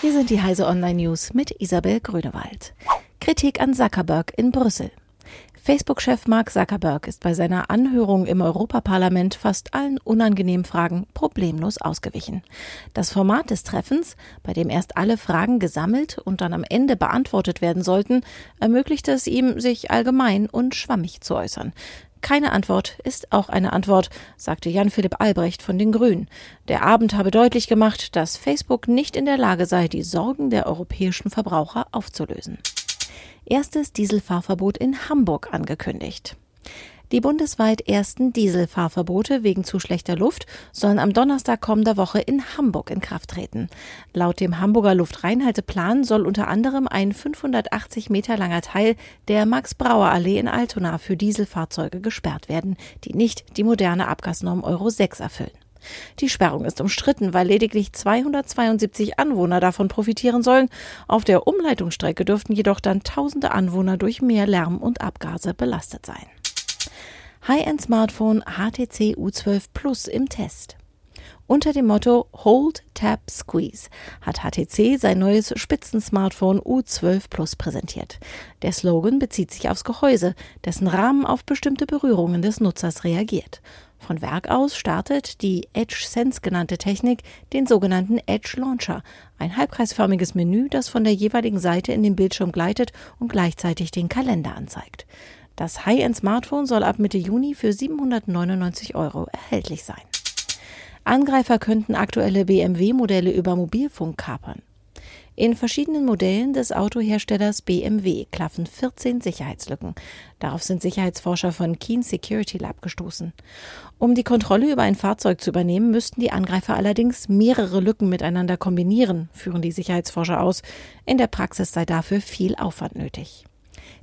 Hier sind die Heise Online News mit Isabel Grünewald. Kritik an Zuckerberg in Brüssel. Facebook-Chef Mark Zuckerberg ist bei seiner Anhörung im Europaparlament fast allen unangenehmen Fragen problemlos ausgewichen. Das Format des Treffens, bei dem erst alle Fragen gesammelt und dann am Ende beantwortet werden sollten, ermöglichte es ihm, sich allgemein und schwammig zu äußern. Keine Antwort ist auch eine Antwort, sagte Jan-Philipp Albrecht von den Grünen. Der Abend habe deutlich gemacht, dass Facebook nicht in der Lage sei, die Sorgen der europäischen Verbraucher aufzulösen erstes Dieselfahrverbot in Hamburg angekündigt. Die bundesweit ersten Dieselfahrverbote wegen zu schlechter Luft sollen am Donnerstag kommender Woche in Hamburg in Kraft treten. Laut dem Hamburger Luftreinhalteplan soll unter anderem ein 580 Meter langer Teil der Max-Brauer-Allee in Altona für Dieselfahrzeuge gesperrt werden, die nicht die moderne Abgasnorm Euro 6 erfüllen. Die Sperrung ist umstritten, weil lediglich 272 Anwohner davon profitieren sollen. Auf der Umleitungsstrecke dürften jedoch dann tausende Anwohner durch mehr Lärm und Abgase belastet sein. High-End-Smartphone HTC U12 Plus im Test. Unter dem Motto Hold, Tap, Squeeze hat HTC sein neues Spitzensmartphone U12 Plus präsentiert. Der Slogan bezieht sich aufs Gehäuse, dessen Rahmen auf bestimmte Berührungen des Nutzers reagiert. Von Werk aus startet die Edge Sense genannte Technik den sogenannten Edge Launcher, ein halbkreisförmiges Menü, das von der jeweiligen Seite in den Bildschirm gleitet und gleichzeitig den Kalender anzeigt. Das High-End-Smartphone soll ab Mitte Juni für 799 Euro erhältlich sein. Angreifer könnten aktuelle BMW-Modelle über Mobilfunk kapern. In verschiedenen Modellen des Autoherstellers BMW klaffen 14 Sicherheitslücken. Darauf sind Sicherheitsforscher von Keen Security Lab gestoßen. Um die Kontrolle über ein Fahrzeug zu übernehmen, müssten die Angreifer allerdings mehrere Lücken miteinander kombinieren, führen die Sicherheitsforscher aus. In der Praxis sei dafür viel Aufwand nötig.